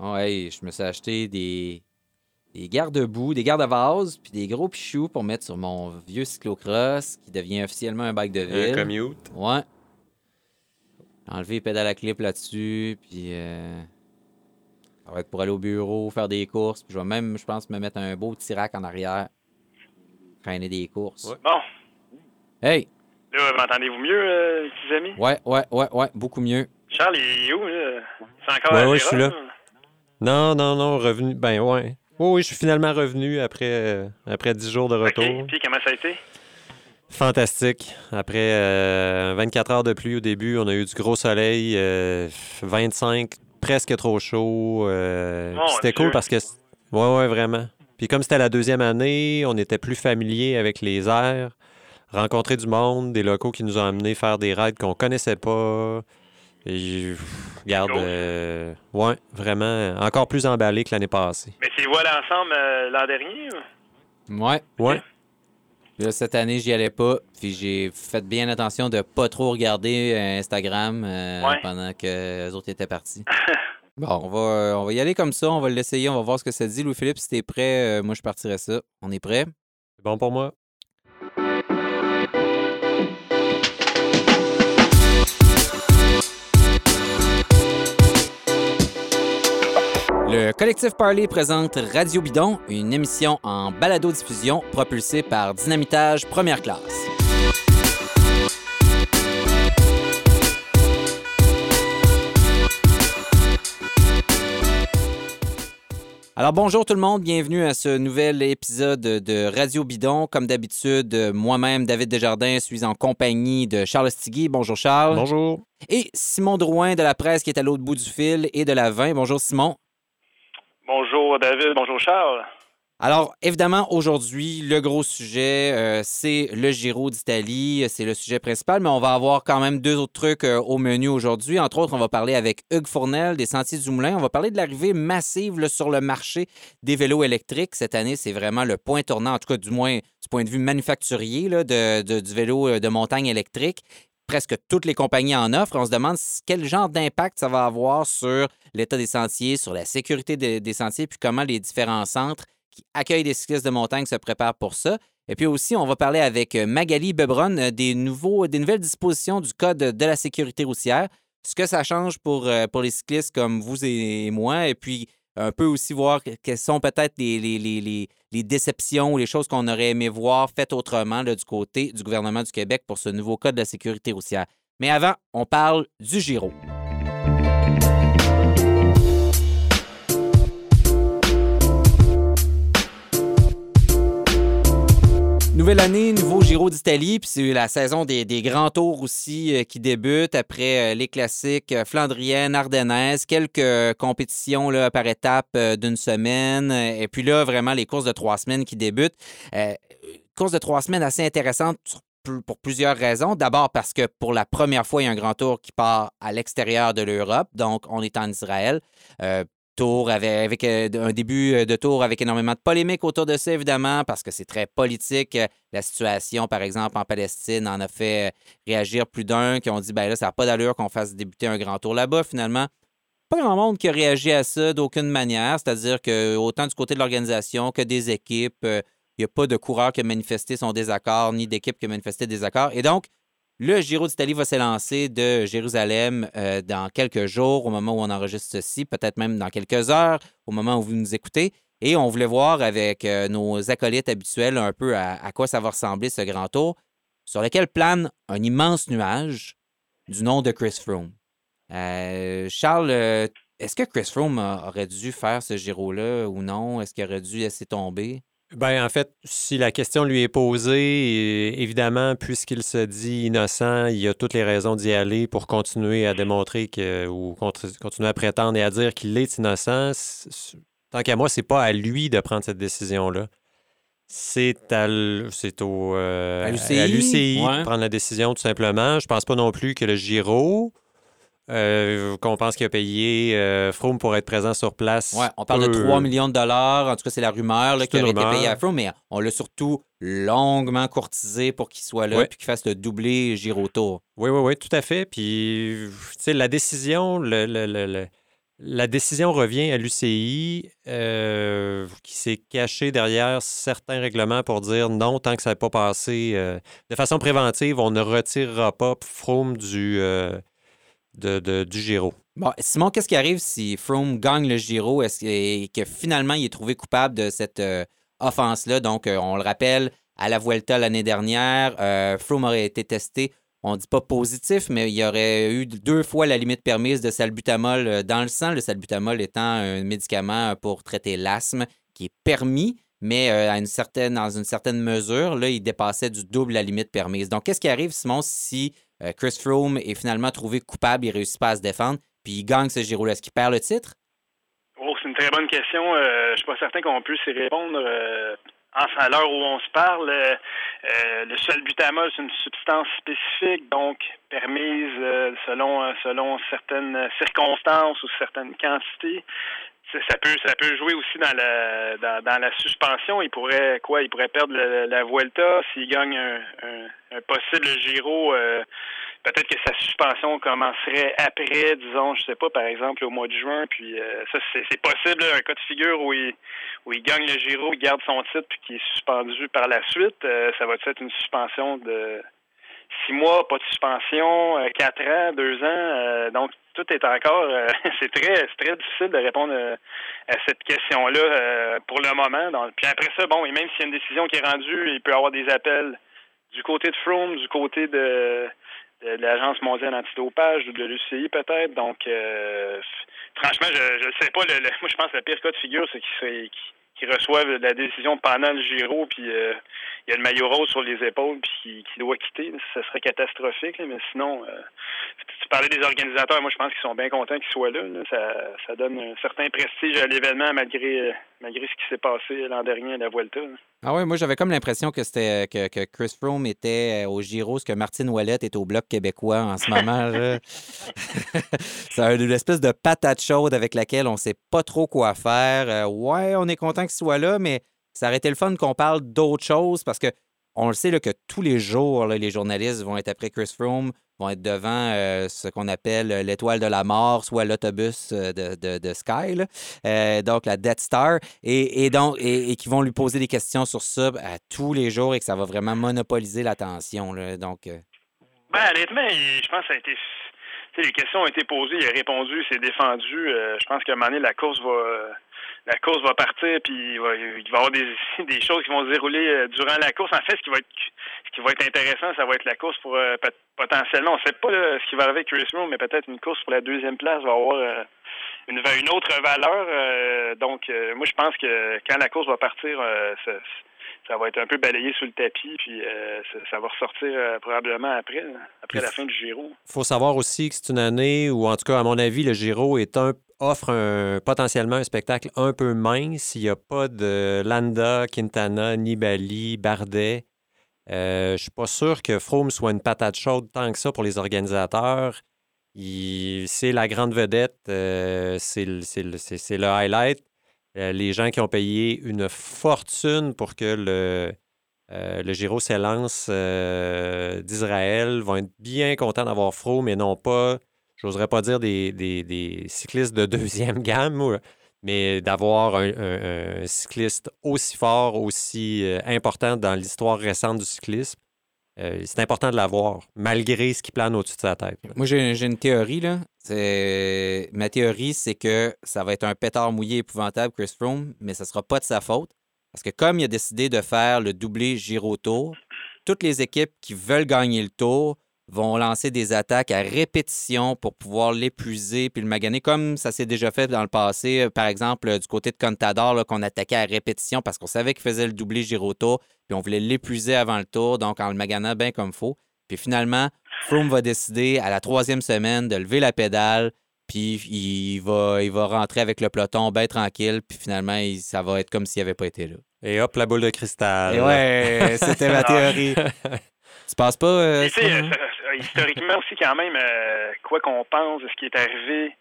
Ouais, je me suis acheté des, des garde-boue, des garde-vases, puis des gros pichous pour mettre sur mon vieux cyclocross qui devient officiellement un bike de Un ville. commute. Ouais. J'ai enlevé les pédales à clip là-dessus, puis euh, ça va être pour aller au bureau, faire des courses. Puis je vais même, je pense, me mettre un beau petit rack en arrière, traîner des courses. Ouais. Bon, Hey! là, m'entendez-vous mieux, euh, petits amis? Ouais, ouais, ouais, ouais, beaucoup mieux. Charles, il est où, là? C'est encore Ouais, ouais, je suis là? Non, non, non, revenu. Ben ouais. Oui, oui, je suis finalement revenu après, euh, après 10 jours de retour. Puis comment ça a été? Fantastique. Après euh, 24 heures de pluie au début, on a eu du gros soleil, euh, 25, presque trop chaud. euh, c'était cool parce que... Ouais, ouais, vraiment. Puis comme c'était la deuxième année, on était plus familier avec les airs, rencontrer du monde, des locaux qui nous ont amenés faire des rides qu'on connaissait pas. Et pff, regarde, euh, ouais, vraiment, encore plus emballé que l'année passée. Mais c'est allés ensemble euh, l'an dernier? ou? Ouais. Ouais. Là, cette année, j'y allais pas. Puis j'ai fait bien attention de pas trop regarder euh, Instagram euh, Ouais. pendant que les autres étaient partis. bon, on va, on va y aller comme ça. On va l'essayer. On va voir ce que ça dit. Louis-Philippe, si t'es prêt, euh, moi, je partirais ça. On est prêt? C'est bon pour moi. Collectif Parley présente Radio Bidon, une émission en balado-diffusion propulsée par Dynamitage Première Classe. Alors bonjour tout le monde, bienvenue à ce nouvel épisode de Radio Bidon. Comme d'habitude, moi-même, David Desjardins, suis en compagnie de Charles Stigui. Bonjour Charles. Bonjour. Et Simon Drouin de la presse qui est à l'autre bout du fil et de la 20. Bonjour Simon. Bonjour David, bonjour Charles. Alors, évidemment, aujourd'hui, le gros sujet, euh, c'est le Giro d'Italie. C'est le sujet principal, mais on va avoir quand même deux autres trucs euh, au menu aujourd'hui. Entre autres, on va parler avec Hugues Fournel des Sentiers du Moulin. On va parler de l'arrivée massive sur le marché des vélos électriques. Cette année, c'est vraiment le point tournant, en tout cas, du moins du point de vue manufacturier là, de- du vélo euh, de montagne électrique. Presque toutes les compagnies en offrent. On se demande quel genre d'impact ça va avoir sur l'état des sentiers, sur la sécurité des- sentiers, puis comment les différents centres qui accueille des cyclistes de montagne se prépare pour ça. Et puis aussi, on va parler avec euh, Magali Bebron euh, des, nouveaux, nouvelles dispositions du Code de la sécurité routière, ce que ça change pour, euh, les cyclistes comme vous et moi, et puis un peu aussi voir que- quelles sont peut-être les, les, les, les- déceptions ou les choses qu'on aurait aimé voir faites autrement du côté du gouvernement du Québec pour ce nouveau Code de la sécurité routière. Mais avant, on parle du Giro. Nouvelle année, nouveau Giro d'Italie, puis c'est la saison des, grands tours aussi euh, qui débute après euh, les classiques euh, flandriennes, ardennaises, quelques compétitions là, par étape d'une semaine, et puis là, vraiment les courses de trois semaines qui débutent. Euh, course de trois semaines assez intéressante sur- pour plusieurs raisons. D'abord parce que pour la première fois, il y a un grand tour qui part à l'extérieur de l'Europe, donc on est en Israël. Tour avec, euh, un début euh, de tour avec énormément de polémiques autour de ça, évidemment, parce que c'est très politique. Euh, La situation, par exemple, en Palestine en a fait réagir plus d'un qui ont dit ben là, ça n'a pas d'allure qu'on fasse débuter un grand tour là-bas, finalement. Pas grand monde qui a réagi à ça d'aucune manière, c'est-à-dire que autant du côté de l'organisation que des équipes, il n'y a pas de coureur qui a manifesté son désaccord, ni d'équipe qui a manifesté désaccord. Et donc, le Giro d'Italie va s'élancer de Jérusalem euh, dans quelques jours, au moment où on enregistre ceci, peut-être même dans quelques heures, au moment où vous nous écoutez. Et on voulait voir avec euh, nos acolytes habituels un peu à, quoi ça va ressembler ce grand tour, sur lequel plane un immense nuage du nom de Chris Froome. Euh, Charles, est-ce que Chris Froome aurait dû faire ce Giro-là ou non? Est-ce qu'il aurait dû laisser tomber? Ben, en fait, si la question lui est posée, évidemment, puisqu'il se dit innocent, il a toutes les raisons d'y aller pour continuer à démontrer que, ou continuer à prétendre et à dire qu'il est innocent. Tant qu'à moi, c'est pas à lui de prendre cette décision-là. C'est à c'est au euh, À l'UCI, l'UCI ouais. de prendre la décision tout simplement. Je pense pas non plus que le Giro euh, qu'on pense qu'il a payé euh, Froome pour être présent sur place. Ouais, on parle de peut- 3 millions de dollars. En tout cas, c'est la rumeur là, qui aurait été rumeur. payée à Froome, mais on l'a surtout longuement courtisé pour qu'il soit là Ouais. puis qu'il fasse le doublé Giro Tour. Oui, oui, oui, tout à fait. Puis, tu sais, la décision, le, le- le- le- la décision revient à l'UCI euh, qui s'est caché derrière certains règlements pour dire non, tant que ça n'est pas passé euh, de façon préventive, on ne retirera pas Froome du, euh, du Giro. Bon, Simon, qu'est-ce qui arrive si Froome gagne le Giro? Et que finalement il est trouvé coupable de cette offense-là? Donc, on le rappelle, à la Vuelta l'année dernière, Froome aurait été testé on ne dit pas positif, mais il aurait eu deux fois la limite permise de salbutamol euh, dans le sang, le salbutamol étant un médicament pour traiter l'asthme qui est permis, mais euh, à une certaine, dans une certaine mesure, là, il dépassait du double la limite permise. Donc, qu'est-ce qui arrive, Simon, si euh, Chris Froome est finalement trouvé coupable, il réussit pas à se défendre, puis il gagne ce Giro-là? Est-ce qu'il perd le titre? Oh, c'est une très bonne question. je ne suis pas certain qu'on puisse y répondre à l'heure où on se parle, euh, euh, le salbutamol, c'est une substance spécifique, donc permise euh, selon selon certaines circonstances ou certaines quantités. Ça peut ça peut jouer aussi dans la dans, la suspension. Il pourrait quoi? Il pourrait perdre la, la Vuelta s'il gagne un, un, possible Giro peut-être que sa suspension commencerait après, disons, je sais pas, par exemple au mois de juin. Puis euh, ça, c'est possible, un cas de figure où il, où il gagne le Giro, il garde son titre, puis qui est suspendu par la suite. Euh, ça va être une suspension de six mois, pas de suspension, euh, quatre ans, deux ans. donc tout est encore, c'est très, très difficile de répondre à cette question-là pour le moment. Puis après ça, bon, et même s'il y a une décision qui est rendue, il peut y avoir des appels du côté de Froome, du côté de l'Agence mondiale antidopage ou de l'UCI peut-être. Donc, euh, franchement, je ne sais pas. Le, moi, je pense que le pire cas de figure, c'est qu'ils qui reçoivent la décision pendant le Giro, puis euh, il y a le maillot rose sur les épaules, puis qui, doit quitter. Ce serait catastrophique, mais sinon, euh, tu parlais des organisateurs, moi je pense qu'ils sont bien contents qu'ils soient là. Ça, donne un certain prestige à l'événement malgré, malgré ce qui s'est passé l'an dernier à la Vuelta. Ah oui, moi j'avais comme l'impression que c'était que, Chris Froome était au Giro, ce que Martine Ouellette est au Bloc québécois en ce moment. C'est une espèce de patate chaude avec laquelle on ne sait pas trop quoi faire. Euh, ouais, on est content qu'il soit là, mais ça aurait été le fun qu'on parle d'autres choses parce que on le sait là, que tous les jours, les journalistes vont être après Chris Froome, vont être devant euh, ce qu'on appelle euh, l'étoile de la mort, soit l'autobus euh, de, de, Sky, donc la Death Star, et, donc et, qui vont lui poser des questions sur ça à tous les jours et que ça va vraiment monopoliser l'attention. Donc, ben, honnêtement, je pense que ça a été. les questions ont été posées, il a répondu, c'est défendu. je pense qu'à un moment donné, la course va la course va partir, puis il va, il va y avoir des, des choses qui vont se dérouler euh, durant la course. En fait, ce qui va être ce qui va être intéressant, ça va être la course pour euh, potentiellement, on ne sait pas ce qui va arriver avec Chris Moore, mais peut-être une course pour la deuxième place va avoir euh, une, une, autre valeur. donc, moi, je pense que quand la course va partir, ça, ça va être un peu balayé sous le tapis, puis ça, va ressortir probablement après, après la fin du Giro. Il faut savoir aussi que c'est une année où, en tout cas, à mon avis, le Giro est un offre un, potentiellement un spectacle un peu mince. Il n'y a pas de Landa, Quintana, Nibali, Bardet. Euh, je ne suis pas sûr que Froome soit une patate chaude tant que ça pour les organisateurs. C'est la grande vedette, euh, c'est le, highlight. Euh, les gens qui ont payé une fortune pour que le, le Giro s'élance d'Israël vont être bien contents d'avoir Froome et non pas j'oserais pas dire des, cyclistes de deuxième gamme, mais d'avoir un, cycliste aussi fort, aussi euh, important dans l'histoire récente du cyclisme. Euh, c'est important de l'avoir, malgré ce qui plane au-dessus de sa tête. Moi, j'ai une théorie. Là. Ma théorie, c'est que ça va être un pétard mouillé épouvantable, Chris Froome, mais ça ne sera pas de sa faute. Parce que comme il a décidé de faire le doublé Giro Tour, toutes les équipes qui veulent gagner le tour vont lancer des attaques à répétition pour pouvoir l'épuiser puis le maganer, comme ça s'est déjà fait dans le passé, euh, par exemple, euh, du côté de Contador, qu'on attaquait à répétition parce qu'on savait qu'il faisait le doublé Giroto, puis on voulait l'épuiser avant le tour, donc en le maganant bien comme faut. Puis finalement, Froome va décider à la troisième semaine de lever la pédale, puis il va, il va rentrer avec le peloton bien tranquille, puis finalement, ça va être comme s'il n'avait pas été là. Et hop, la boule de cristal. Et ouais, c'était ma théorie. tu penses pas? Euh, historiquement aussi, quand même, euh, quoi qu'on pense de ce qui est arrivé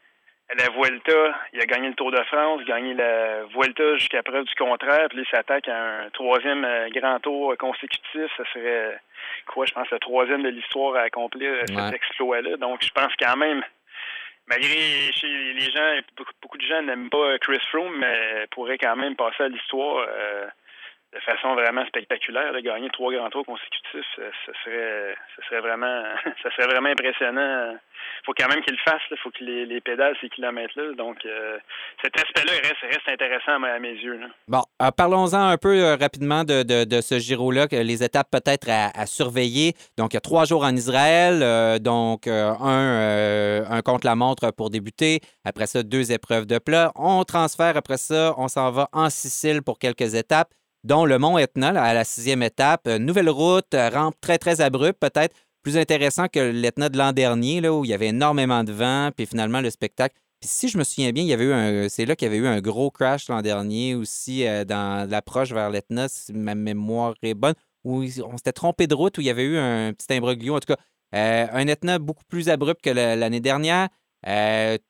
à la Vuelta, il a gagné le Tour de France, gagné la Vuelta jusqu'à preuve du contraire, puis il s'attaque à un troisième euh, grand tour consécutif. Ça serait, quoi, je pense, le troisième de l'histoire à accomplir euh, cet exploit-là. Donc, je pense quand même, malgré chez les gens, beaucoup, de gens n'aiment pas Chris Froome, mais pourrait quand même passer à l'histoire de façon vraiment spectaculaire. De gagner trois grands tours consécutifs, ça, serait, ça serait vraiment, ça serait vraiment impressionnant. Faut quand même qu'il le fasse. Il faut que les, les pédales ces kilomètres-là. Donc, euh, cet aspect-là reste, intéressant à, mes yeux. Bon, euh, parlons-en un peu euh, rapidement de, de, ce Giro-là, les étapes peut-être à, surveiller. Donc, il y a trois jours en Israël, donc un, un contre-la-montre pour débuter. Après ça, deux épreuves de plat. On transfère après ça, on s'en va en Sicile pour quelques étapes dont le mont Etna à la sixième étape. Euh, nouvelle route, euh, rampe très, très abrupte, peut-être plus intéressant que l'Etna de l'an dernier, là, où il y avait énormément de vent, puis finalement le spectacle. Puis si je me souviens bien, il y avait eu un, c'est là qu'il y avait eu un gros crash l'an dernier aussi euh, dans l'approche vers l'Etna, si ma mémoire est bonne, où on s'était trompé de route, où il y avait eu un petit imbroglio. En tout cas, un Etna beaucoup plus abrupt que l'année dernière.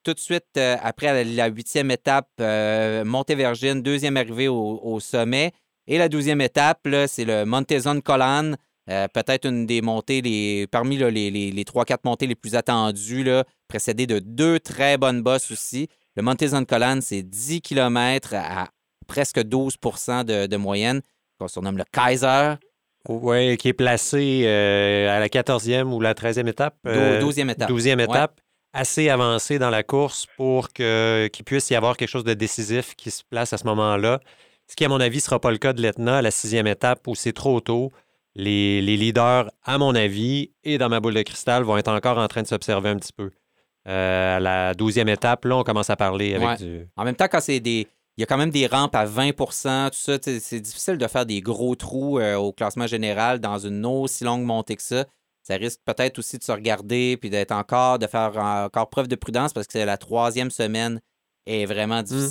tout de suite, après la huitième étape, Montévergine, deuxième arrivée au sommet. Et la douzième étape, c'est le Montezon Colan. Euh, peut-être une des montées les, parmi les, trois, quatre montées les plus attendues, là, précédées de deux très bonnes bosses aussi. Le Montezon Colan, c'est 10 km à presque 12% de, moyenne, qu'on surnomme le Kaiser. Oui, qui est placé euh, à la 14e ou la 13e étape. 12e euh, étape. 12e étape. Assez avancé dans la course pour qu'il puisse y avoir quelque chose de décisif qui se place à ce moment-là. Ce qui, à mon avis, ne sera pas le cas de l'Etna à la sixième étape où c'est trop tôt. Les, leaders, à mon avis, et dans ma boule de cristal, vont être encore en train de s'observer un petit peu. Euh, à la douzième étape, là, on commence à parler avec du. En même temps, quand c'est des. Il y a quand même des rampes à 20% tout ça. C'est difficile de faire des gros trous euh, au classement général dans une aussi longue montée que ça. Ça risque peut-être aussi de se regarder puis d'être encore, de faire encore preuve de prudence parce que la troisième semaine est vraiment mmh.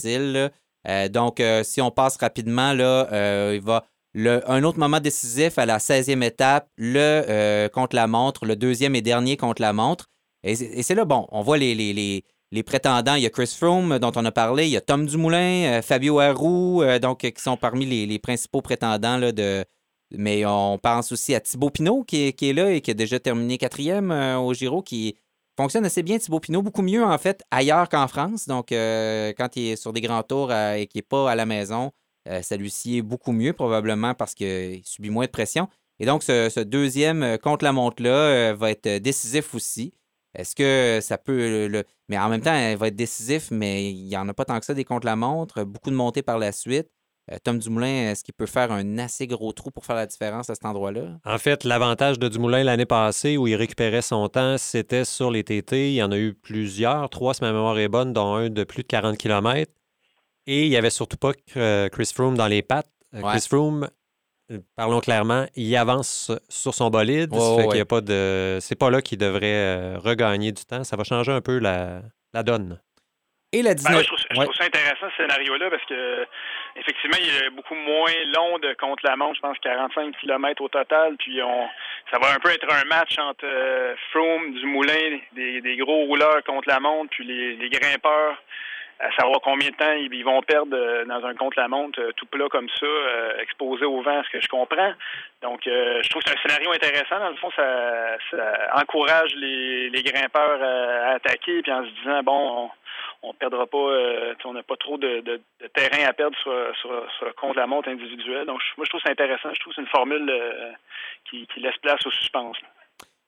Euh, donc, euh, si on passe rapidement, là, euh, il va. un autre moment décisif à la 16e étape, le contre la montre, le deuxième et dernier contre la montre. Et, c'est là, bon, on voit les, les, prétendants. Il y a Chris Froome, dont on a parlé. Il y a Tom Dumoulin, Fabio Harou, donc, qui sont parmi les, principaux prétendants là, de. Mais on pense aussi à Thibaut Pinot qui est, là et qui a déjà terminé quatrième au Giro, qui, fonctionne assez bien, Thibaut Pinot, beaucoup mieux en fait ailleurs qu'en France. Donc, euh, quand il est sur des grands tours euh, et qu'il n'est pas à la maison, euh, ça lui beaucoup mieux, probablement parce qu'il subit moins de pression. Et donc, ce, deuxième contre-la-montre-là va être décisif aussi. Est-ce que ça peut. Le... Mais en même temps, il va être décisif, mais il n'y en a pas tant que ça des contre-la-montre. Beaucoup de montées par la suite. Euh, Tom Dumoulin, est-ce qu'il peut faire un assez gros trou pour faire la différence à cet endroit-là? En fait, l'avantage de Dumoulin l'année passée où il récupérait son temps, c'était sur les TT. Il y en a eu plusieurs, trois si ma mémoire est bonne, dont un de plus de 40 km. Et il n'y avait surtout pas euh, Chris Froome dans les pattes. Euh, Chris Froome, parlons clairement, il avance sur son bolide. fait pas de. C'est pas là qu'il devrait regagner du temps. Ça va changer un peu la, donne. Et la 19... Ben, je, trouve, ça intéressant ce scénario-là parce que effectivement, il est beaucoup moins long de contre la montre, je pense 45 km au total. Puis on ça va un peu être un match entre euh, Froome, Dumoulin, des, des gros rouleurs contre la montre, puis les, les grimpeurs à savoir combien de temps ils vont perdre euh, dans un contre-la-montre euh, tout plat comme ça, exposé au vent, ce que je comprends. Donc, je trouve que c'est un scénario intéressant. Dans le fond, ça, ça encourage les, les grimpeurs à attaquer, puis en se disant, bon, on, on perdra pas, euh, on n'a pas trop de, terrain à perdre sur, sur, contre la montre individuelle. Donc, moi, je trouve ça intéressant. Je trouve c'est une formule euh, qui, laisse place au suspense.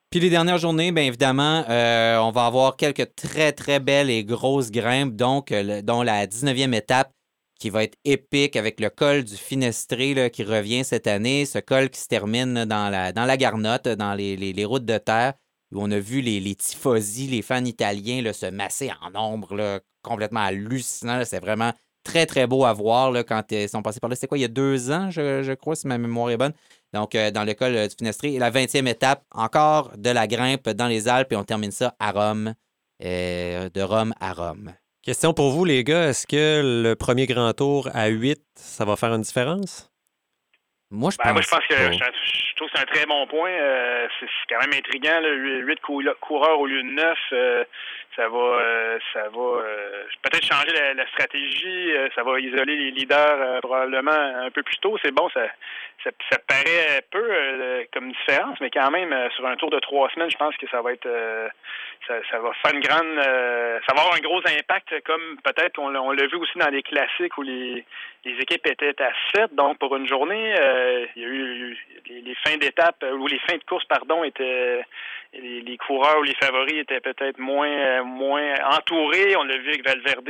Puis les dernières journées, bien évidemment, euh, on va avoir quelques très, très belles et grosses grimpes, donc, dont la 19e étape qui va être épique avec le col du Finestré qui revient cette année, ce col qui se termine dans la, dans la Garnotte, dans les routes de terre où on a vu les, les tifosi, les fans italiens là, se masser en nombre, complètement hallucinant. C'est vraiment très, très beau à voir là, quand ils sont passés par là. C'était quoi, il y a deux ans, je, crois, si ma mémoire est bonne? Donc, euh, dans l'école euh, du Finestré. La 20e étape, encore de la grimpe dans les Alpes et on termine ça à Rome, euh, de Rome à Rome. Question pour vous, les gars. Est-ce que le premier grand tour à 8, ça va faire une différence? Moi, je ben, pense, que je, trouve que c'est un très bon point. Euh, c'est quand même intriguant, là, 8 coureurs au lieu de 9. Euh, ça va euh, ça va peut-être changer la, stratégie. ça va isoler les leaders probablement un peu plus tôt. C'est bon, ça, ça, ça, paraît peu comme différence, mais quand même, sur un tour de trois semaines, je pense que ça va être ça, va faire une grande, ça va avoir un gros impact, comme peut-être on, l'a vu aussi dans les classiques où les, les équipes étaient à 7. Donc pour une journée, euh, il y a eu les, fins d'étape ou les fins de course, pardon, étaient les, les, coureurs ou les favoris étaient peut-être moins moins entourés. On l'a vu avec Valverde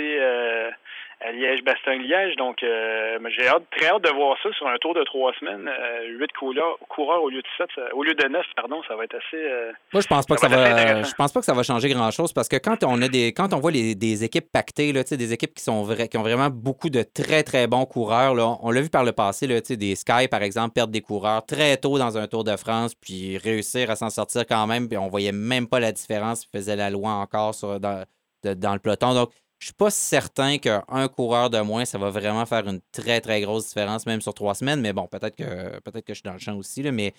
à Liège-Bastogne-Liège. Donc, euh, j'ai hâte, très hâte de voir ça sur un tour de trois semaines. Euh, huit coureurs, coureurs, au lieu de sept, au lieu de neuf, pardon, ça va être assez. Euh, Moi, je pense pas que ça va. Je pense pas que ça va changer grand-chose parce que quand on a des, quand on voit les, des équipes pactées, là, des équipes qui sont qui ont vraiment beaucoup de très très bons coureurs. On l'a vu par le passé, des Sky par exemple perdre des coureurs très tôt dans un Tour de France puis réussir à s'en sortir quand même. Puis on voyait même pas la différence, ils faisaient la loi encore dans, le peloton. Donc je suis pas certain qu'un coureur de moins, ça va vraiment faire une très, très grosse différence, même sur trois semaines. Mais bon, peut-être que peut-être que je suis dans le champ aussi, mais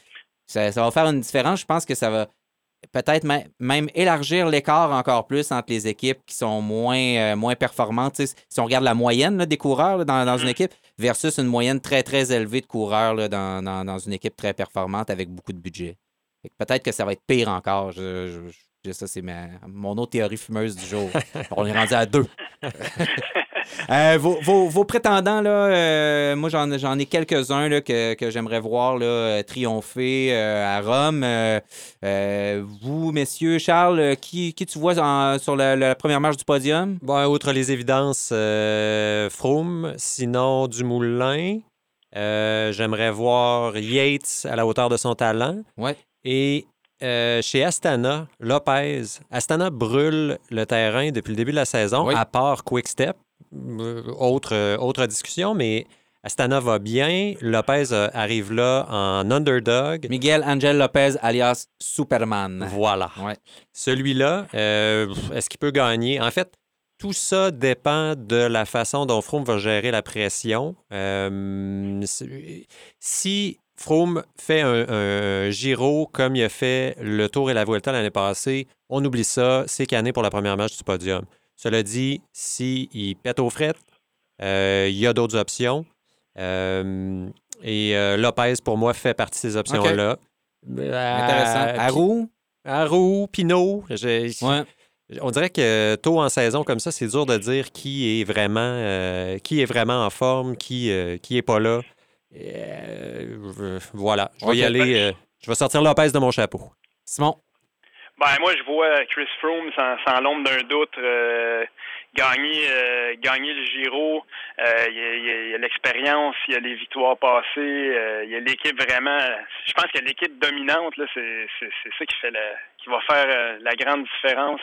ça, va faire une différence. Je pense que ça va peut-être même élargir l'écart encore plus entre les équipes qui sont moins, euh, moins performantes. si on regarde la moyenne des coureurs dans, une mm-hmm. équipe versus une moyenne très, très élevée de coureurs dans, une équipe très performante avec beaucoup de budget. Peut-être que ça va être pire encore. je, ça, c'est mon autre théorie fumeuse du jour. On est rendu à deux. Euh, vos, prétendants, là, euh, moi, j'en ai quelques-uns que, j'aimerais voir là, triompher euh, à Rome. vous, messieurs, Charles, qui, qui tu vois sur la, première marche du podium? Bon, outre les évidences, Froome, sinon Dumoulin. j'aimerais voir Yates à la hauteur de son talent. Ouais. Et euh, chez Astana, Lopez, Astana brûle le terrain depuis le début de la saison, à part Quick Step. Euh, autre, euh, autre discussion, mais Astana va bien. Lopez arrive là en underdog. Miguel Angel Lopez, alias Superman. Voilà. Celui-là, est-ce qu'il peut gagner? En fait, tout ça dépend de la façon dont Froome va gérer la pression. si Froome fait un, Giro comme il a fait le Tour et la Vuelta l'année passée. On oublie ça, c'est canné pour la première match du podium. Cela dit, s'il pète aux frettes, euh, il y a d'autres options. Euh, et euh, Lopez, pour moi, fait partie de ces options-là. Intéressant. Arou? Arou, Pinot. On dirait que tôt en saison comme ça, c'est dur de dire qui est vraiment, qui est vraiment en forme, qui n'est pas là. Euh, voilà, je vais y aller. Euh, je vais sortir Lopez de mon chapeau. Simon? Ben, moi, je vois Chris Froome, sans, l'ombre d'un doute, euh, gagner, gagner le Giro. il y a, l'expérience, il y a les victoires passées, il y a l'équipe vraiment. Je pense que l'équipe dominante, là, c'est, ça qui fait la, qui va faire la grande différence.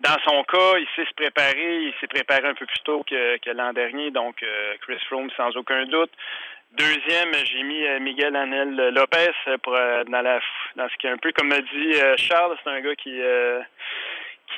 dans son cas, il sait se préparer, il s'est préparé un peu plus tôt que, que l'an dernier, donc Chris Froome sans aucun doute. Deuxième, j'ai mis euh, Miguel Anel Lopez pour euh, dans la dans ce qui est un peu comme a dit euh, Charles, c'est un gars qui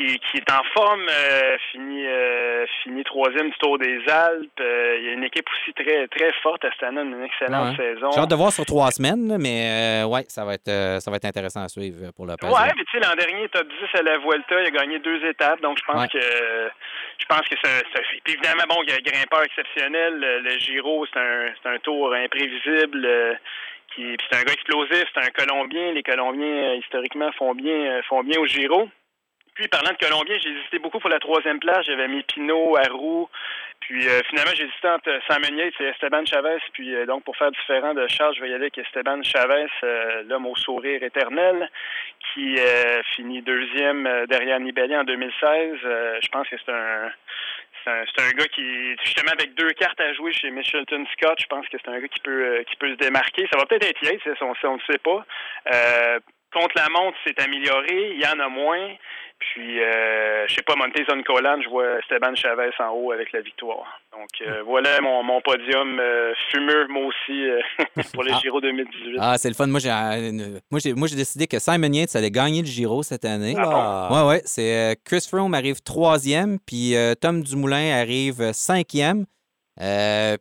qui, qui, est en forme, euh, fini, euh, fini troisième du Tour des Alpes. Euh, il y a une équipe aussi très, très forte. Astana, une excellente saison. J'ai hâte de voir sur trois semaines, mais ouais, ça va, être, ça va être intéressant à suivre pour le Ouais, mais tu sais, l'an dernier, top 10 à la Vuelta, il a gagné deux étapes, donc je pense que je pense que c'est évidemment bon, il y a un grimpeur exceptionnel. Le, Giro, c'est un, un tour imprévisible. c'est un gars explosif, c'est un Colombien. Les Colombiens, historiquement, font bien, font bien au Giro. Puis, parlant de Colombien, j'ai hésité beaucoup pour la troisième place. J'avais mis Pinot, Arou. Puis, euh, finalement, j'ai hésité entre Simon Yates et Esteban Chavez. Puis, euh, donc, pour faire différent de Charles, je vais y aller avec Esteban Chavez, euh, l'homme au sourire éternel, qui finit deuxième derrière Nibali en 2016. je pense que c'est un... C'est un, gars qui, justement, avec deux cartes à jouer chez Michelton Scott, je pense que c'est un gars qui peut qui peut se démarquer. Ça va peut-être être Yates, on ne sait pas. contre la montre, c'est amélioré. Il y en a moins. Puis, euh, je sais pas, Montezon Colan, je vois Esteban Chavez en haut avec la victoire. Donc, euh, voilà mon, mon podium euh, fumeux, moi aussi, euh, pour le ah. Giro 2018. Ah, c'est le fun. Moi, j'ai, moi, j'ai, moi, j'ai décidé que Simon Yates allait gagner le Giro cette année. Ah Ouais, ouais. C'est Chris Froome arrive troisième, puis Tom Dumoulin arrive cinquième.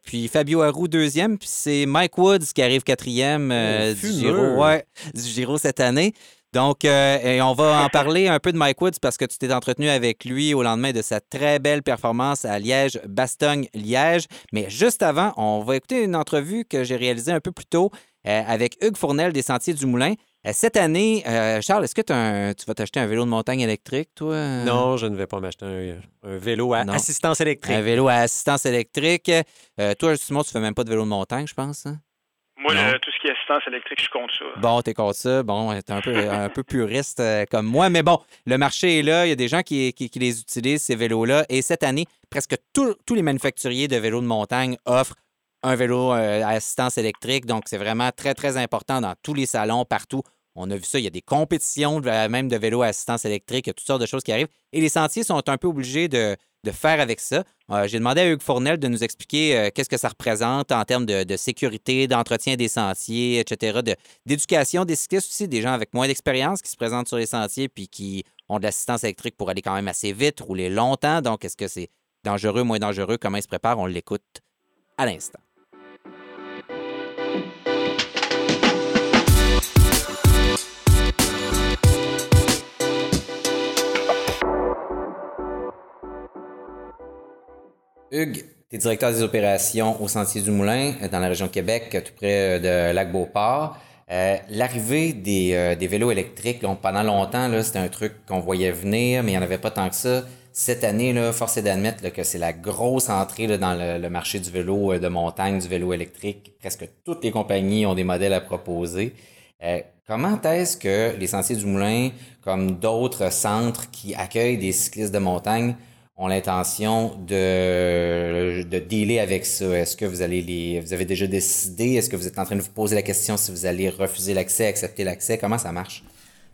puis Fabio Aru deuxième, puis c'est Mike Woods qui arrive quatrième oh, du Giro, ouais, du Giro cette année. Donc, euh, et on va en parler un peu de Mike Woods parce que tu t'es entretenu avec lui au lendemain de sa très belle performance à Liège-Bastogne-Liège. Mais juste avant, on va écouter une entrevue que j'ai réalisée un peu plus tôt euh, avec Hugues Fournel des Sentiers du Moulin. cette année, Charles, est-ce que tu vas t'acheter un vélo de montagne électrique, toi? Non, je ne vais pas m'acheter un, vélo à assistance électrique. Un vélo à assistance électrique. toi, justement, tu fais même pas de vélo de montagne, je pense. Hein? Moi, tout ce qui est assistance électrique, je compte ça. Bon, t'es contre ça. Bon, t'es un peu, un peu puriste euh, comme moi. Mais bon, le marché est là. Il y a des gens qui, les utilisent, ces vélos-là. Et cette année, presque tous les manufacturiers de vélos de montagne offrent un vélo euh, à assistance électrique. Donc, c'est vraiment très, très important dans tous les salons, partout. On a vu ça, il y a des compétitions même de vélos à assistance électrique, il y a toutes sortes de choses qui arrivent. Et les sentiers sont un peu obligés de, de faire avec ça. Euh, j'ai demandé à Hugues Fournel de nous expliquer euh, qu'est-ce que ça représente en termes de, sécurité, d'entretien des sentiers, etc., d'éducation des cyclistes aussi, des gens avec moins d'expérience qui se présentent sur les sentiers puis qui ont de l'assistance électrique pour aller quand même assez vite, rouler longtemps. Donc, est-ce que c'est dangereux, moins dangereux? Comment ils se préparent? On l'écoute à l'instant. Hugues, tu es directeur des opérations au Sentier du Moulin, euh, dans la région de Québec, tout près euh, de Lac-Beauport. Euh, l'arrivée des, vélos électriques, pendant longtemps, c'était un truc qu'on voyait venir, mais il n'y en avait pas tant que ça. Cette année, là, force est d'admettre que c'est la grosse entrée dans le, marché du vélo de montagne, du vélo électrique. Presque toutes les compagnies ont des modèles à proposer. comment est-ce que les Sentiers du Moulin, comme d'autres centres qui accueillent des cyclistes de montagne, ont l'intention de, de dealer avec ça? Est-ce que vous allez les. Vous avez déjà décidé? Est-ce que vous êtes en train de vous poser la question si vous allez refuser l'accès, accepter l'accès? Comment ça marche?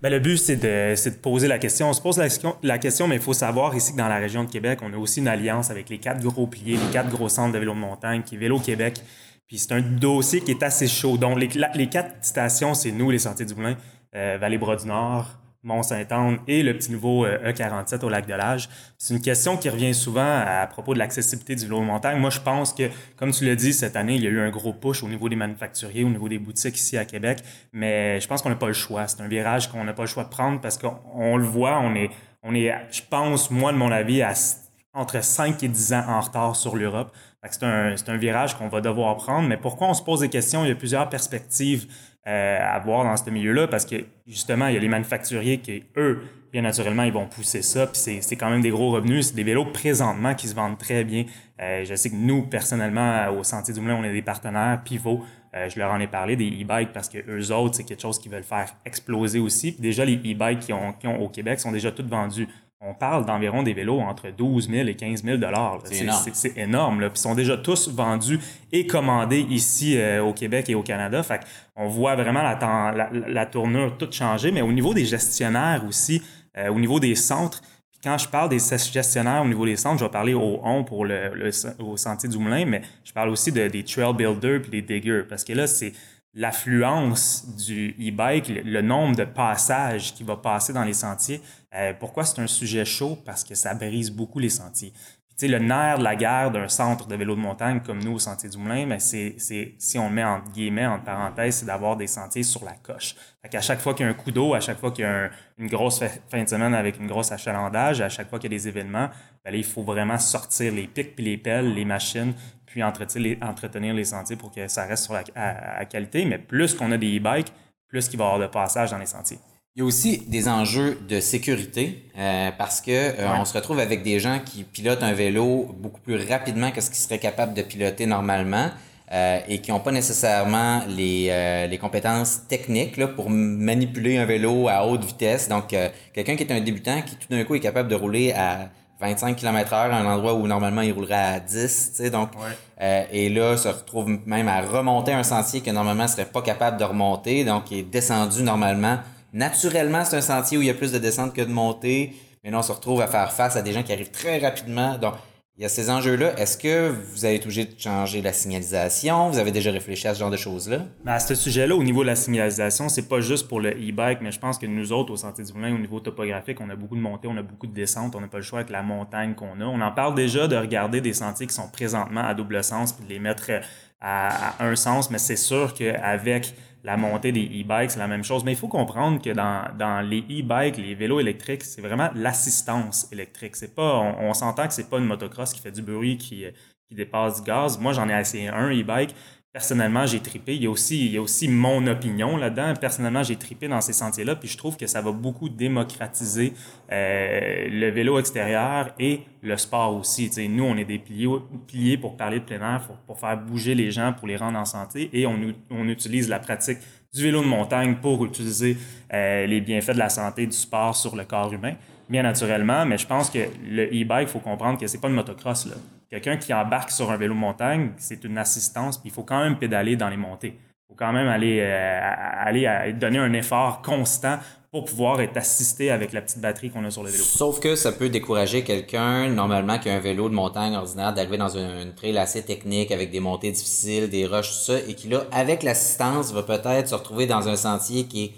Bien, le but, c'est de, de, poser la question. On se pose la, la question, mais il faut savoir ici que dans la région de Québec, on a aussi une alliance avec les quatre gros piliers, les quatre gros centres de vélo de montagne, qui est Vélo Québec. Puis c'est un dossier qui est assez chaud. Donc, les, les quatre stations, c'est nous, les Sentiers du Moulin, euh, Vallée-Bras du Nord, Mont-Saint-Anne et le petit nouveau E47 euh, au lac de l'Age. C'est une question qui revient souvent à propos de l'accessibilité du vélo de montagne. Moi, je pense que, comme tu l'as dit, cette année, il y a eu un gros push au niveau des manufacturiers, au niveau des boutiques ici à Québec, mais je pense qu'on n'a pas le choix. C'est un virage qu'on n'a pas le choix de prendre parce qu'on le voit, on est, on est, je pense, moi, de mon avis, à entre 5 et 10 ans en retard sur l'Europe. C'est un, un virage qu'on va devoir prendre, mais pourquoi on se pose des questions? Il y a plusieurs perspectives euh, à voir dans ce milieu-là parce que justement, il y a les manufacturiers qui, eux, bien naturellement, ils vont pousser ça. Puis c'est quand même des gros revenus. C'est des vélos présentement qui se vendent très bien. Euh, je sais que nous, personnellement, au Sentier du Moulin, on est des partenaires Pivot. Euh, je leur en ai parlé des e-bikes parce que eux autres, c'est quelque chose qu'ils veulent faire exploser aussi. Déjà, les e-bikes qu'ils ont, ont, au Québec sont déjà toutes vendus on parle d'environ des vélos entre 12 000 et 15 000 C'est énorme. Là. Puis ils sont déjà tous vendus et commandés ici euh, au Québec et au Canada. Fait on voit vraiment la, la, tournure toute changer. Mais au niveau des gestionnaires aussi, euh, au niveau des centres, quand je parle des gestionnaires au niveau des centres, je vais parler au on pour le, au Sentier du Moulin, mais je parle aussi de, des trail builders et des diggers. Parce que là, c'est l'affluence du e-bike, le, nombre de passages qui va passer dans les sentiers. Euh, pourquoi c'est un sujet chaud? Parce que ça brise beaucoup les sentiers. Sais, le nerf de la guerre d'un centre de vélo de montagne comme nous au Sentier du Moulin, mais c'est, si on met en guillemets, en parenthèse, c'est d'avoir des sentiers sur la coche. Fait qu'à chaque fois qu'il y a un coup d'eau, à chaque fois qu'il y a une grosse fin de semaine avec une grosse achalandage, à chaque fois qu'il y a des événements, ben il faut vraiment sortir les pics puis les pelles, les machines, puis entretenir les, sentiers pour que ça reste sur la à, qualité. Mais plus qu'on a des e-bikes, plus qu'il va y avoir de passage dans les sentiers. Il y a aussi des enjeux de sécurité euh, parce que euh, on se retrouve avec des gens qui pilotent un vélo beaucoup plus rapidement que ce qu'ils seraient capables de piloter normalement euh, et qui n'ont pas nécessairement les, les compétences techniques là, pour manipuler un vélo à haute vitesse. Donc, quelqu'un qui est un débutant qui tout d'un coup est capable de rouler à 25 km heure à un endroit où normalement il roulerait à 10, tu sais, donc, euh, et là, se retrouve même à remonter un sentier que normalement serait pas capable de remonter, donc il est descendu normalement. Naturellement, c'est un sentier où il y a plus de descente que de montée, mais là, on se retrouve à faire face à des gens qui arrivent très rapidement, donc il y a ces enjeux-là. Est-ce que vous avez été obligé de changer la signalisation? Vous avez déjà réfléchi à ce genre de choses-là? Ben, à ce sujet-là, au niveau de la signalisation, c'est pas juste pour le e-bike, mais je pense que nous autres, au Sentier du Moulin, au niveau topographique, on a beaucoup de montées, on a beaucoup de descentes, on n'a pas le choix avec la montagne qu'on a. On en parle déjà de regarder des sentiers qui sont présentement à double sens puis de les mettre à, à un sens, mais c'est sûr qu'avec la montée des e-bikes, c'est la même chose. Mais il faut comprendre que dans, les e-bikes, les vélos électriques, c'est vraiment l'assistance électrique. C'est pas, on, s'entend que c'est pas une motocross qui fait du bruit, qui, qui dépasse du gaz. Moi, j'en ai essayé un e-bike. Personnellement, j'ai tripé. Il y, a aussi, il y a aussi mon opinion là-dedans. Personnellement, j'ai tripé dans ces sentiers-là, puis je trouve que ça va beaucoup démocratiser euh, le vélo extérieur et le sport aussi. nous, on est des piliers, pour parler de plein air, pour, faire bouger les gens, pour les rendre en santé, et on, on utilise la pratique du vélo de montagne pour utiliser euh, les bienfaits de la santé du sport sur le corps humain, bien naturellement. Mais je pense que le e-bike, il faut comprendre que c'est pas une motocross. Quelqu'un qui embarque sur un vélo de montagne, c'est une assistance, puis il faut quand même pédaler dans les montées. Il faut quand même aller, euh, aller donner un effort constant pour pouvoir être assisté avec la petite batterie qu'on a sur le vélo. Sauf que ça peut décourager quelqu'un, normalement, qui a un vélo de montagne ordinaire, d'arriver dans une, trail assez technique avec des montées difficiles, des roches, tout ça, et qui, là, avec l'assistance, va peut-être se retrouver dans un sentier qui est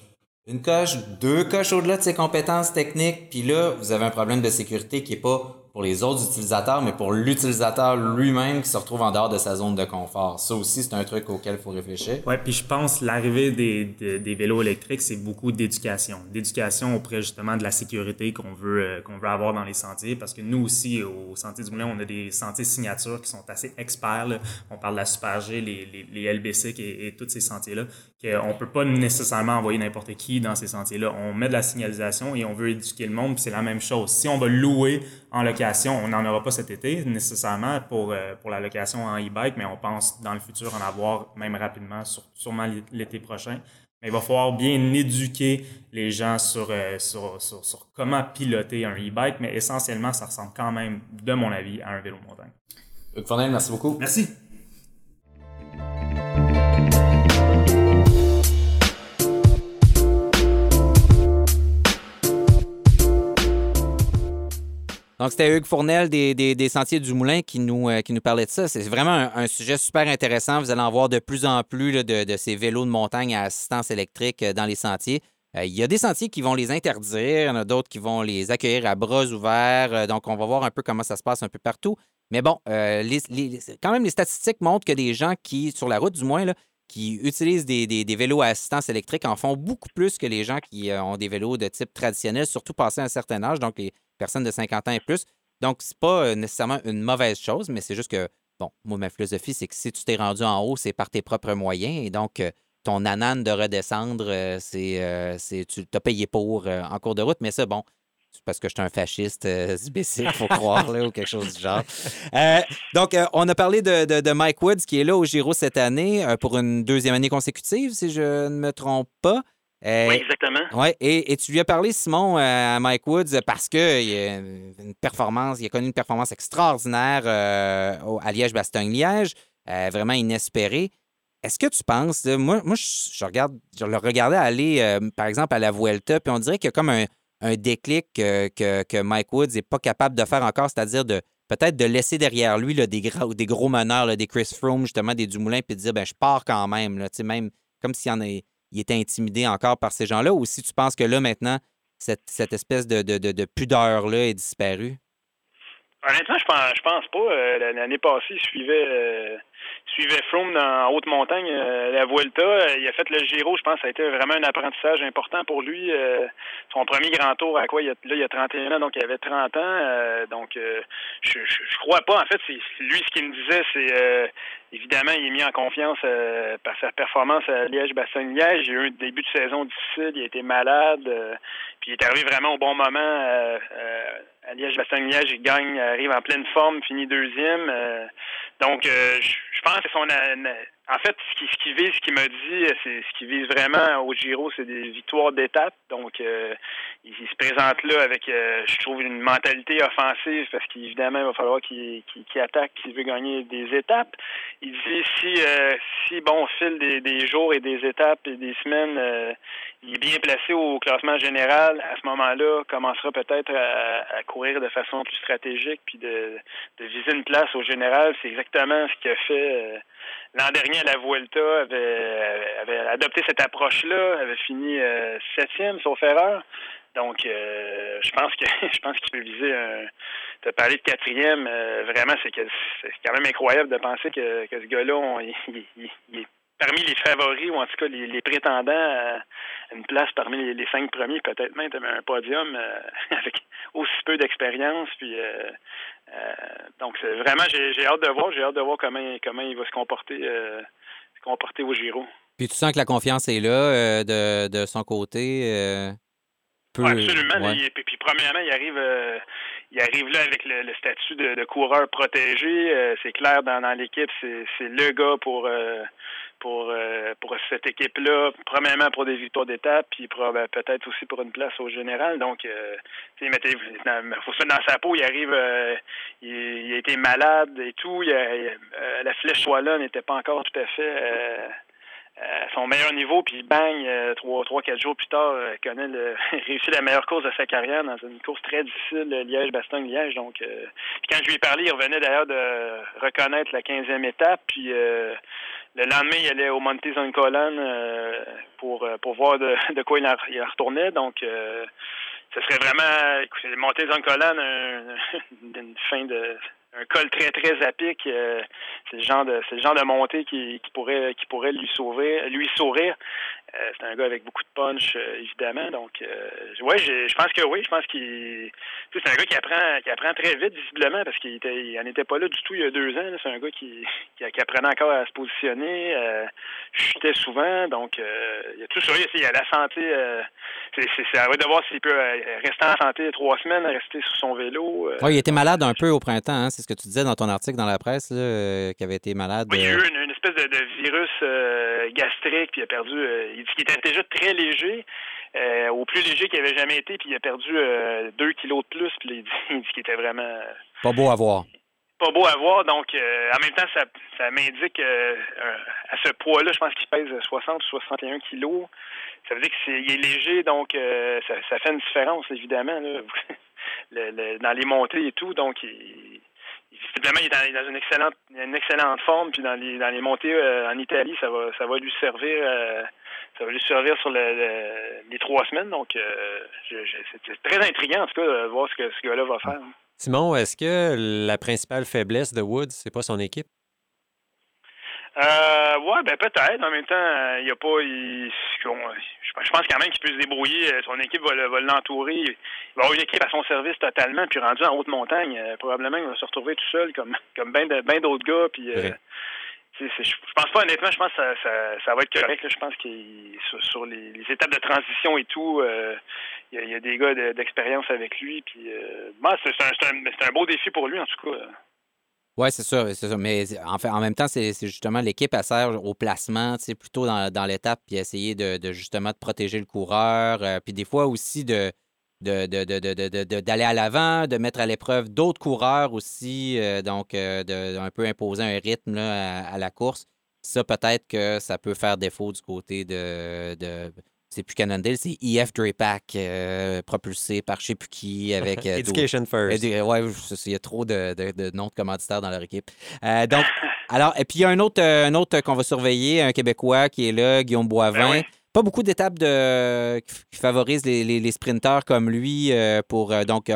une coche, deux coches au-delà de ses compétences techniques, puis là, vous avez un problème de sécurité qui est pas pour les autres utilisateurs, mais pour l'utilisateur lui-même qui se retrouve en dehors de sa zone de confort. Ça aussi, c'est un truc auquel il faut réfléchir. Oui, puis je pense l'arrivée des, des, vélos électriques, c'est beaucoup d'éducation. D'éducation auprès justement de la sécurité qu'on veut, euh, qu'on veut avoir dans les sentiers, parce que nous aussi, au Sentier du Moulin, on a des sentiers signatures qui sont assez experts. On parle de la Super G, les, les, les LBC et, et tous ces sentiers-là, qu'on ne peut pas nécessairement envoyer n'importe qui dans ces sentiers-là. On met de la signalisation et on veut éduquer le monde, puis c'est la même chose. Si on va louer en location, on n'en aura pas cet été nécessairement pour, euh, pour la location en e-bike, mais on pense dans le futur en avoir même rapidement, sûrement l'été prochain. Mais il va falloir bien éduquer les gens sur, euh, sur, sur, sur, comment piloter un e-bike, mais essentiellement, ça ressemble quand même, de mon avis, à un vélo montagne. Hugues merci beaucoup. Merci. Donc, c'était Hugues Fournel des, des, Sentiers du Moulin qui nous, euh, qui nous parlait de ça. C'est vraiment un, sujet super intéressant. Vous allez en voir de plus en plus de, de, ces vélos de montagne à assistance électrique euh, dans les sentiers. Euh, il y a des sentiers qui vont les interdire, il y en a d'autres qui vont les accueillir à bras ouverts. donc, on va voir un peu comment ça se passe un peu partout. Mais bon, quand même, les statistiques montrent que des gens qui, sur la route du moins, là, qui utilisent des, des, des, vélos à assistance électrique en font beaucoup plus que les gens qui ont des vélos de type traditionnel, surtout passé un certain âge. Donc, les, personnes de 50 ans et plus. Donc, c'est pas euh, nécessairement une mauvaise chose, mais c'est juste que, bon, moi, ma philosophie, c'est que si tu t'es rendu en haut, c'est par tes propres moyens. Et donc, euh, ton anane de redescendre, euh, c'est, tu t'as payé pour en cours de route. Mais ça, bon, c'est parce que je suis un fasciste il faut croire, là, ou quelque chose du genre. donc, on a parlé de, de, Mike Woods qui est là au Giro cette année pour une deuxième année consécutive, si je ne me trompe pas. Euh, oui, exactement. Ouais, et, tu lui as parlé, Simon, euh, à Mike Woods, parce qu'il a une performance, il a connu une performance extraordinaire euh, à Liège-Bastogne-Liège, vraiment inespérée. Est-ce que tu penses, moi, moi je, regarde, je le regardais aller, par exemple, à la Vuelta, puis on dirait qu'il y a comme un, déclic que, Mike Woods n'est pas capable de faire encore, c'est-à-dire de peut-être de laisser derrière lui des, gros, des gros meneurs, des Chris Froome, justement, des Dumoulin, puis de dire, ben, je pars quand même, là, même comme s'il y en a il était intimidé encore par ces gens-là, ou si tu penses que là, maintenant, cette, cette espèce de, de, de, pudeur-là est disparue? Honnêtement, je pense, je pense pas. Euh, l'année passée, je suivais, euh, suivais Froome dans haute montagne, euh, la Vuelta. Il a fait le Giro, je pense ça a été vraiment un apprentissage important pour lui. son premier grand tour, à quoi il a, là, il a 31 ans, donc il avait 30 ans. donc, je, je, crois pas. En fait, c'est lui, ce qu'il me disait, c'est Évidemment, il est mis en confiance euh, par sa performance à Liège-Bastogne-Liège. Il a eu un début de saison difficile, il a été malade, euh, puis il est arrivé vraiment au bon moment euh, à Liège-Bastogne-Liège. Il gagne, arrive en pleine forme, finit deuxième. donc, je pense que son en fait, ce qu'il qui vise, ce qu'il m'a dit, c'est ce qu'il vise vraiment au Giro, c'est des victoires d'étape. Donc, euh, il, se présente là avec, euh, je trouve, une mentalité offensive parce qu'évidemment, il va falloir qu'il attaque, qu'il veut gagner des étapes. Il dit si, euh, si bon, au fil des, jours et des étapes et des semaines, il est bien placé au classement général, à ce moment-là, commencera peut-être à, courir de façon plus stratégique puis de, de viser une place au général. C'est exactement ce qu'il a fait l'an dernier à la Vuelta avait, avait adopté cette approche-là, avait fini euh, septième, sauf erreur. Donc, euh, je pense que je pense qu'il peut viser un. Tu as parlé de quatrième. Euh, vraiment, c'est quand même incroyable de penser que, ce gars-là, il, parmi les favoris, ou en tout cas les, prétendants à une place parmi les, cinq premiers, peut-être même un podium avec aussi peu d'expérience. Puis euh, donc, c'est vraiment, j'ai hâte de voir. J'ai hâte de voir comment, comment il va se comporter euh, comporter au Giro. Puis tu sens que la confiance est là de, de, son côté? absolument. puis, premièrement, il arrive, euh, il arrive là avec le, statut de, coureur protégé. Euh, c'est clair dans, l'équipe, c'est, le gars pour euh, pour pour cette équipe-là. Premièrement pour des victoires d'étape, puis ben, peut-être aussi pour une place au général. Donc, il faut se mettre dans sa peau. Il arrive, il, a été malade et tout. la flèche soit là n'était pas encore tout à fait euh, à son meilleur niveau, puis bang, euh, trois, trois, quatre jours plus tard, euh, connaît le, réussit la meilleure course de sa carrière dans une course très difficile, Liège-Bastogne-Liège. Donc, puis quand je lui ai parlé, il revenait d'ailleurs de reconnaître la 15e étape, puis le lendemain, il allait au Monte Zoncolan pour, pour voir de, de quoi il en, il retournait. Donc, ce serait vraiment, écoutez, Monte Zoncolan, une fin de un col très très à pic. Euh, c'est le genre de c'est le genre de montée qui, qui pourrait qui pourrait lui sauver lui sourire. Euh, c'est un gars avec beaucoup de punch, euh, évidemment. Donc, euh, ouais, je pense que oui. Je pense qu'il. C'est un gars qui apprend, qui apprend très vite, visiblement, parce qu'il était, il n'en était pas là du tout il y a deux ans. C'est un gars qui, qui, apprenait encore à se positionner, euh, chutait souvent. Donc, il y a tout ça. Il y a la santé. c'est, à vrai de voir s'il peut rester en santé trois semaines, rester sur son vélo. oui, il était malade un peu au printemps. Hein? C'est ce que tu disais dans ton article dans la presse, qu'il avait été malade. Oui, il y a eu une, espèce de, de virus gastrique, puis il a perdu il dit qu'il était déjà très léger, euh, au plus léger qu'il avait jamais été, puis il a perdu euh, deux kilos de plus, puis il dit, qu'il était vraiment... Pas beau à voir. Pas beau à voir, donc euh, en même temps, ça, ça m'indique à ce poids-là, je pense qu'il pèse 60 ou 61 kilos. Ça veut dire qu'il est léger, donc ça, fait une différence, évidemment, dans les montées et tout. Donc, il, visiblement, il est dans, une excellente, une excellente forme. Puis dans les, dans les montées en Italie, ça va, ça va lui servir ça va lui servir sur les trois semaines. Donc, euh, c'est très intriguant, en tout cas, de voir ce que ce gars-là va faire. Simon, est-ce que la principale faiblesse de Woods, c'est pas son équipe? Euh, ouais, ben peut-être. En même temps, il n'y a pas. je pense quand même qu'il peut se débrouiller. Son équipe va, l'entourer. Il va avoir une équipe à son service totalement. Puis rendu en haute montagne, euh, probablement il va se retrouver tout seul comme comme bien ben d'autres gars. Puis euh, je pense pas honnêtement, je pense que ça, va être correct. Je pense que sur, les, étapes de transition et tout, euh, il y, a des gars d'expérience avec lui. Puis, euh, c'est un, beau défi pour lui en tout cas. Oui, c'est sûr, c'est Mais en, fait, en même temps, c'est justement l'équipe, à sert au placement, plutôt dans, dans l'étape, puis essayer de, justement de protéger le coureur. Euh, puis des fois aussi de, d'aller de, de, à l'avant, de mettre à l'épreuve d'autres coureurs aussi, euh, donc euh, de, un peu imposer un rythme à, la course. Ça, peut-être que ça peut faire défaut du côté de. C'est plus Cannondale, c'est EF Drapac, euh, propulsé par je sais plus qui avec. Education First. ouais, il y a trop de, noms de commanditaires dans leur équipe. donc, alors, et puis il y a un autre, un autre qu'on va surveiller, un Québécois qui est là, Guillaume Boivin. Ben pas beaucoup d'étapes de... qui favorisent les, les, sprinteurs comme lui euh, pour euh, donc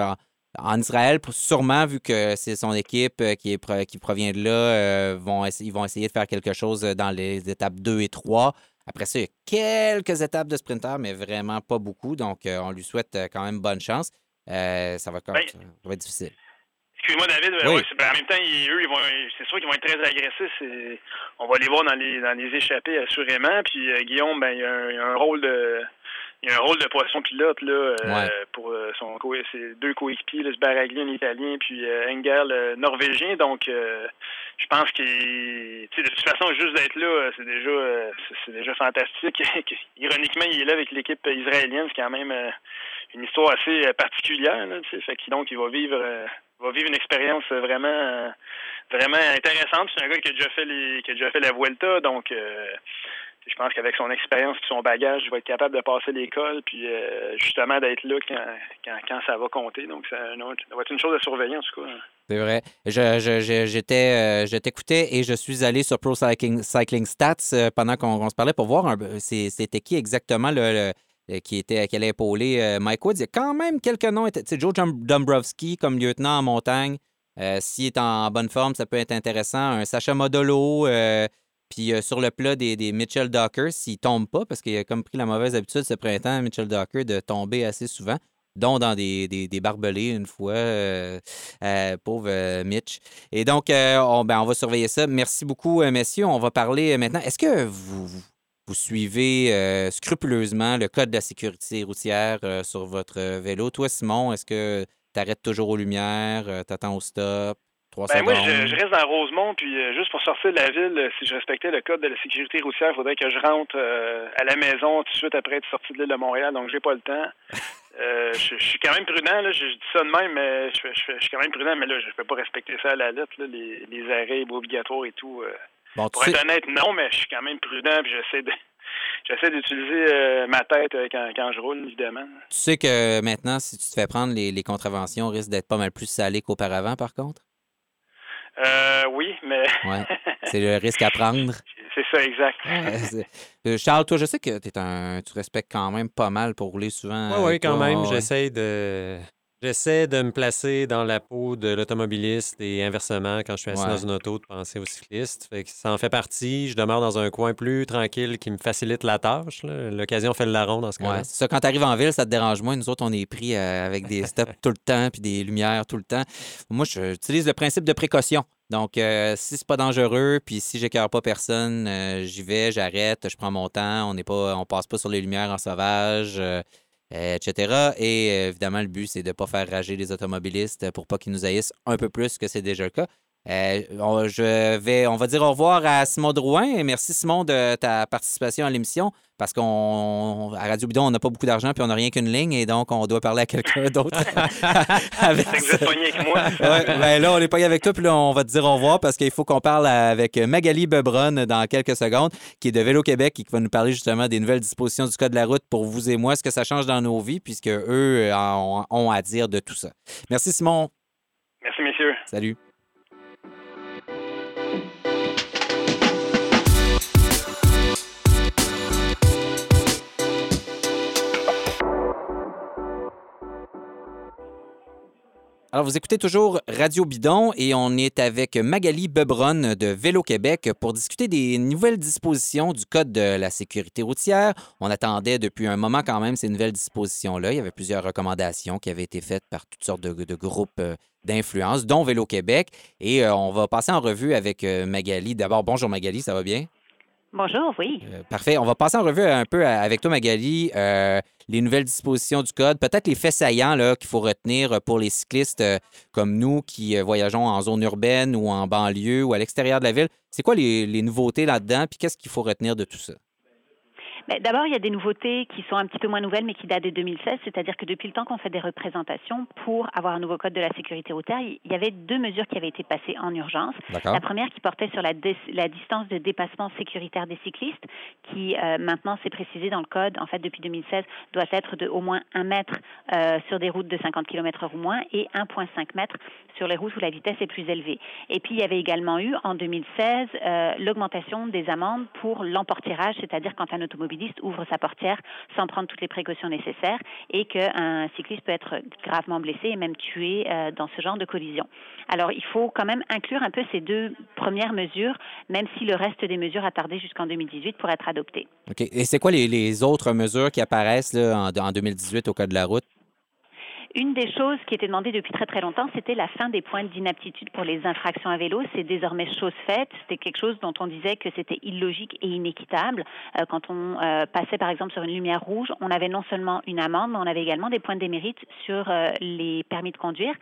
en Israël, sûrement vu que c'est son équipe euh, qui, est, qui provient de là, vont ils vont essayer de faire quelque chose dans les étapes 2 et 3. Après ça, il y a quelques étapes de sprinteurs, mais vraiment pas beaucoup. Donc, on lui souhaite quand même bonne chance. ça, va, ben, ça va être difficile. Excuse-moi, David. Euh, ben, en même temps, eux, ils vont, c'est sûr qu'ils vont être très agressifs. On va les voir dans les, dans les échappées, assurément. Puis euh, Guillaume, ben, il a, un, rôle de. Il a un rôle de poisson pilote là, euh, pour son ses deux coéquipiers, le Sbaragli, italien, puis Engel, le norvégien. Donc, je pense qu'il, de toute façon, juste d'être là, c'est déjà, c'est déjà fantastique. Ironiquement, il est là avec l'équipe israélienne, c'est quand même une histoire assez particulière. Là, fait donc, il va vivre va vivre une expérience vraiment vraiment intéressante. C'est un gars qui a déjà fait les qui a déjà fait la Vuelta, donc euh, je pense qu'avec son expérience et son bagage, il va être capable de passer l'école, puis euh, justement d'être là quand, ça va compter. Donc, ça, va être une chose à surveiller, en tout cas. C'est vrai. Je, j'étais, euh, je t'écoutais et je suis allé sur Pro Cycling, Cycling Stats pendant qu'on, se parlait pour voir c'était qui exactement le euh, qui, était, qui allait épauler euh, Mike Woods. Il y a quand même quelques noms. Joe Dombrowski comme lieutenant en montagne. Euh, s'il est en bonne forme, ça peut être intéressant. Un Sacha Modolo. Puis sur le plat des, Mitchell Docker, s'il ne tombe pas, parce qu'il a comme pris la mauvaise habitude ce printemps, Mitchell Docker, de tomber assez souvent. dont dans des, barbelés une fois. pauvre Mitch. Et donc, on, ben, va surveiller ça. Merci beaucoup, messieurs. On va parler maintenant. Est-ce que vous, vous suivez scrupuleusement le code de la sécurité routière sur votre vélo? Toi, Simon, est-ce que tu arrêtes toujours aux lumières, tu attends au stop? Ben moi, je, reste dans Rosemont, puis euh, juste pour sortir de la ville, euh, si je respectais le code de la sécurité routière, il faudrait que je rentre euh, à la maison tout de suite après être sorti de l'île de Montréal, donc j'ai pas le temps. je, suis quand même prudent, là, je, dis ça de même, mais je, suis quand même prudent, mais là, je ne peux pas respecter ça à la lettre, là, les, les arrêts obligatoires et tout. pour être honnête, non, mais je suis quand même prudent, puis j'essaie de j'essaie d'utiliser ma tête quand, quand, je roule, évidemment. Tu sais que maintenant, si tu te fais prendre, les, les contraventions risquent d'être pas mal plus salées qu'auparavant, par contre? Euh, oui, mais. ouais. C'est le risque à prendre. C'est ça, exact. Euh, Charles, toi, je sais que es un, tu respectes quand même pas mal pour rouler souvent. Oui, oui, quand même. J'essaie de. J'essaie de me placer dans la peau de l'automobiliste et inversement, quand je suis assis dans une auto, de penser au cycliste. Fait que ça en fait partie. Je demeure dans un coin plus tranquille qui me facilite la tâche. L'occasion fait le larron dans ce cas-là. ça, quand tu arrives en ville, ça te dérange moins. Nous autres, on est pris euh, avec des stops tout le temps puis des lumières tout le temps. Moi, j'utilise le principe de précaution. Donc, euh, si c'est pas dangereux, puis si j'écœure pas personne, euh, j'y vais, j'arrête, je prends mon temps. On n'est pas, on passe pas sur les lumières en sauvage. Euh, etc. Et euh, évidemment, le but, c'est de ne pas faire rager les automobilistes pour pas qu'ils nous haïssent un peu plus que c'est déjà le cas. Euh, on, je vais, on va dire au revoir à Simon Drouin. Merci, Simon, de ta participation à l'émission. Parce qu'à Radio Bidon, on n'a pas beaucoup d'argent puis on n'a rien qu'une ligne. Et donc, on doit parler à quelqu'un d'autre. avec... C'est avec moi. ben là, on n'est pas avec toi. Puis là, on va te dire au revoir parce qu'il faut qu'on parle avec Magali Bebron dans quelques secondes, qui est de Vélo Québec et qui va nous parler justement des nouvelles dispositions du Code de la route pour vous et moi. Ce que ça change dans nos vies, puisque eux ont à dire de tout ça. Merci, Simon. Merci, messieurs. Salut. Alors, vous écoutez toujours Radio Bidon et on est avec Magali Bebron de Vélo Québec pour discuter des nouvelles dispositions du Code de la sécurité routière. On attendait depuis un moment quand même ces nouvelles dispositions-là. Il y avait plusieurs recommandations qui avaient été faites par toutes sortes de, groupes euh, d'influence, dont Vélo Québec. Et euh, on va passer en revue avec euh, Magali. D'abord, bonjour Magali, ça va bien? Bonjour, oui. parfait. On va passer en revue un peu avec toi, Magali les nouvelles dispositions du code, peut-être les faits saillants qu'il faut retenir pour les cyclistes euh, comme nous qui euh, voyageons en zone urbaine ou en banlieue ou à l'extérieur de la ville. C'est quoi les, les nouveautés là-dedans? Puis qu'est-ce qu'il faut retenir de tout ça? D'abord, il y a des nouveautés qui sont un petit peu moins nouvelles, mais qui datent de 2016, c'est-à-dire que depuis le temps qu'on fait des représentations pour avoir un nouveau code de la sécurité routière, il y avait deux mesures qui avaient été passées en urgence. La première qui portait sur la, la distance de dépassement sécuritaire des cyclistes, qui euh, maintenant s'est précisé dans le code, en fait depuis 2016, doit être de au moins 1 mètre euh, sur des routes de 50 km/h ou moins et 1,5 mètre sur les routes où la vitesse est plus élevée. Et puis, il y avait également eu en 2016 euh, l'augmentation des amendes pour l'emportirage, c'est-à-dire quand un ouvre sa portière sans prendre toutes les précautions nécessaires et qu'un cycliste peut être gravement blessé et même tué euh, dans ce genre de collision. Alors, il faut quand même inclure un peu ces deux premières mesures, même si le reste des mesures a tardé jusqu'en 2018 pour être adoptées. OK. Et c'est quoi les, autres mesures qui apparaissent en, en 2018 au Code de la route? Une des choses qui était demandée depuis très très longtemps, c'était la fin des points d'inaptitude pour les infractions à vélo. C'est désormais chose faite. C'était quelque chose dont on disait que c'était illogique et inéquitable. Euh, quand on euh, passait par exemple sur une lumière rouge, on avait non seulement une amende, mais on avait également des points de démérite sur euh, les permis de conduire,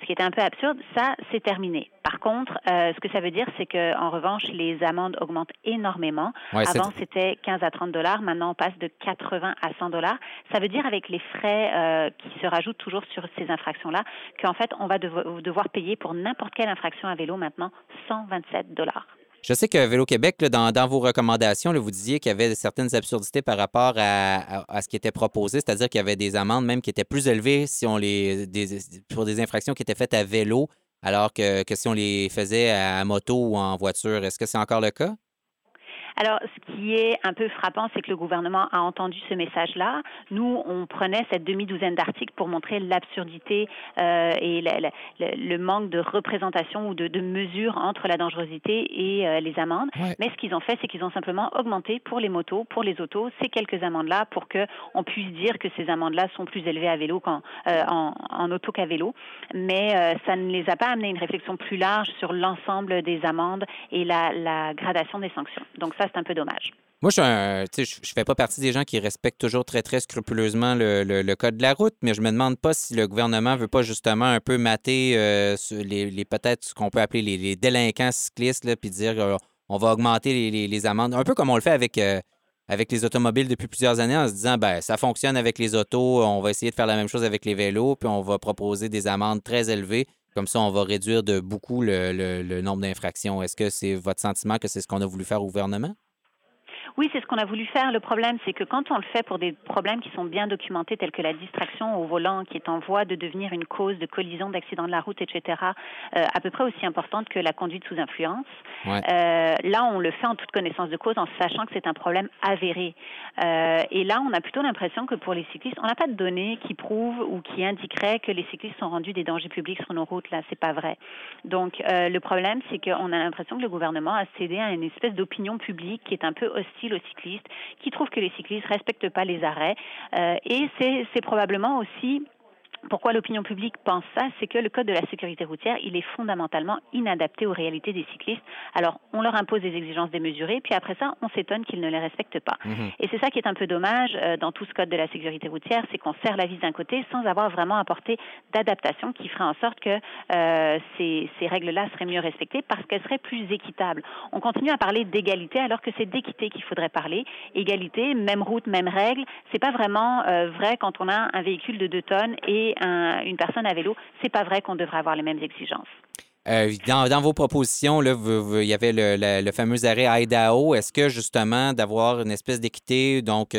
ce qui était un peu absurde. Ça, c'est terminé. Par contre, ce que ça veut dire, c'est que en revanche, les amendes augmentent énormément. Avant, c'était 15 à 30 dollars. Maintenant, on passe de 80 à 100 dollars. Ça veut dire avec les frais qui se rajoutent toujours sur ces infractions-là qu'en fait, on va devoir payer pour n'importe quelle infraction à vélo maintenant 127 dollars. Je sais que Vélo Québec, dans, vos recommandations, vous disiez qu'il y avait certaines absurdités par rapport à, ce qui était proposé, c'est-à-dire qu'il y avait des amendes même qui étaient plus élevées si on les, pour des infractions qui étaient faites à vélo, alors que, que si on les faisait à moto ou en voiture. Est-ce que c'est encore le cas? Alors, ce qui est un peu frappant, c'est que le gouvernement a entendu ce message-là. Nous, on prenait cette demi-douzaine d'articles pour montrer l'absurdité euh, et le manque de représentation ou de, de mesure entre la dangerosité et euh, les amendes. Mais ce qu'ils ont fait, c'est qu'ils ont simplement augmenté pour les motos, pour les autos, ces quelques amendes-là pour qu'on puisse dire que ces amendes-là sont plus élevées à vélo qu'en euh, en, auto qu'à vélo. Mais ça ne les a pas amené à une réflexion plus large sur l'ensemble des amendes et la, la gradation des sanctions. Donc ça, c'est un peu dommage. Moi, je ne fais pas partie des gens qui respectent toujours très, très scrupuleusement le, code de la route, mais je me demande pas si le gouvernement veut pas justement un peu mater euh, les, peut-être ce qu'on peut appeler les, délinquants cyclistes, puis dire euh, on va augmenter les, amendes, un peu comme on le fait avec, euh, avec les automobiles depuis plusieurs années, en se disant, ben ça fonctionne avec les autos, on va essayer de faire la même chose avec les vélos, puis on va proposer des amendes très élevées. Comme ça, on va réduire de beaucoup le nombre d'infractions. Est-ce que c'est votre sentiment que c'est ce qu'on a voulu faire au gouvernement? Oui, c'est ce qu'on a voulu faire. Le problème, c'est que quand on le fait pour des problèmes qui sont bien documentés, tels que la distraction au volant, qui est en voie de devenir une cause de collision, d'accident de la route, etc., euh, à peu près aussi importante que la conduite sous influence, euh, là, on le fait en toute connaissance de cause, en sachant que c'est un problème avéré. Euh, et là, on a plutôt l'impression que pour les cyclistes, on n'a pas de données qui prouvent ou qui indiqueraient que les cyclistes sont rendus des dangers publics sur nos routes. Là, c'est pas vrai. Donc, le problème, c'est qu'on a l'impression que le gouvernement a cédé à une espèce d'opinion publique qui est un peu hostile aux cyclistes, qui trouvent que les cyclistes respectent pas les arrêts. Euh, et c'est probablement aussi pourquoi l'opinion publique pense ça? C'est que le code de la sécurité routière, il est fondamentalement inadapté aux réalités des cyclistes. Alors, on leur impose des exigences démesurées, puis après ça, on s'étonne qu'ils ne les respectent pas. Mhm. Et c'est ça qui est un peu dommage euh, dans tout ce code de la sécurité routière, c'est qu'on serre la vis d'un côté sans avoir vraiment apporté d'adaptation qui ferait en sorte que euh, ces, ces règles-là seraient mieux respectées parce qu'elles seraient plus équitables. On continue à parler d'égalité alors que c'est d'équité qu'il faudrait parler. Égalité, même route, même règle, c'est pas vraiment euh, vrai quand on a un véhicule de 2 tonnes et une personne à vélo, c'est pas vrai qu'on devrait avoir les mêmes exigences. Euh, dans, vos propositions, il y avait le, fameux arrêt Idaho. Est-ce que justement d'avoir une espèce d'équité, donc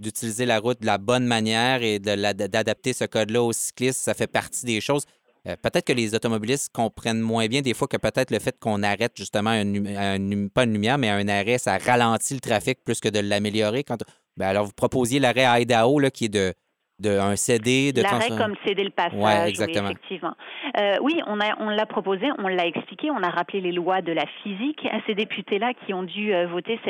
d'utiliser la route de la bonne manière et d'adapter ce code-là aux cyclistes, ça fait partie des choses. Euh, peut-être que les automobilistes comprennent moins bien des fois que peut-être le fait qu'on arrête justement, pas une lumière, mais un arrêt, ça ralentit le trafic plus que de l'améliorer. Quand... Ben, alors, vous proposiez l'arrêt Idaho là, qui est de de un CD de l'arrêt comme céder le passage ouais, exactement. oui effectivement. Euh, oui on a on l'a proposé on l'a expliqué on a rappelé les lois de la physique à ces députés là qui ont dû euh, voter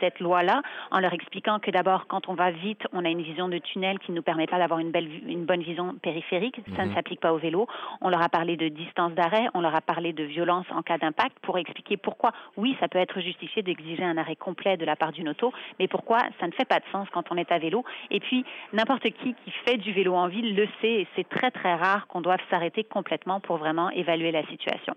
cette loi là en leur expliquant que d'abord quand on va vite on a une vision de tunnel qui ne nous permet pas d'avoir une belle une bonne vision périphérique. Ça ne mhm. s'applique pas au vélo. On leur a parlé de distance d'arrêt on leur a parlé de violence en cas d'impact pour expliquer pourquoi oui ça peut être justifié d'exiger un arrêt complet de la part d'une auto mais pourquoi ça ne fait pas de sens quand on est à vélo. Et puis n'importe qui qui fait du vélo en ville le sait et c'est très très rare qu'on doive s'arrêter complètement pour vraiment évaluer la situation.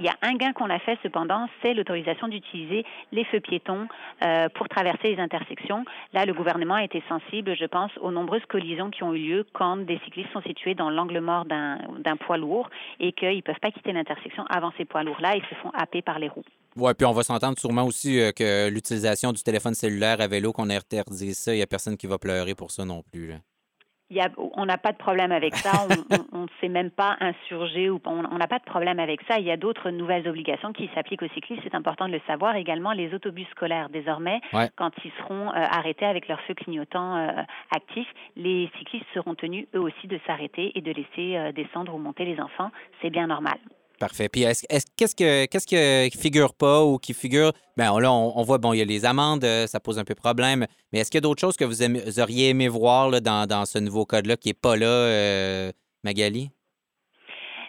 Il y a un gain qu'on a fait cependant, c'est l'autorisation d'utiliser les feux piétons euh, pour traverser les intersections. Là, le gouvernement a été sensible, je pense, aux nombreuses collisions qui ont eu lieu quand des cyclistes sont situés dans l'angle mort d'un poids lourd et qu'ils ne peuvent pas quitter l'intersection avant ces poids lourds-là et se font happer par les roues. Oui, puis on va s'entendre sûrement aussi euh, que l'utilisation du téléphone cellulaire à vélo, qu'on ait interdit ça, il n'y a personne qui va pleurer pour ça non plus on n'a pas de problème avec ça. On ne s'est même pas insurgé ou on n'a pas de problème avec ça. Il y a d'autres nouvelles obligations qui s'appliquent aux cyclistes. C'est important de le savoir. Également, les autobus scolaires, désormais, quand ils seront euh, arrêtés avec leur feu clignotant euh, actif, les cyclistes seront tenus eux aussi de s'arrêter et de laisser euh, descendre ou monter les enfants. C'est bien normal. Parfait. Puis est-ce, qu'est-ce que qu'est-ce qui figure pas ou qui figure? Bien là, on, voit bon, il y a les amendes, euh, ça pose un peu problème. Mais est-ce qu'il y a d'autres choses que vous, auriez aimé voir dans, ce nouveau code-là qui n'est pas là, euh, Magali?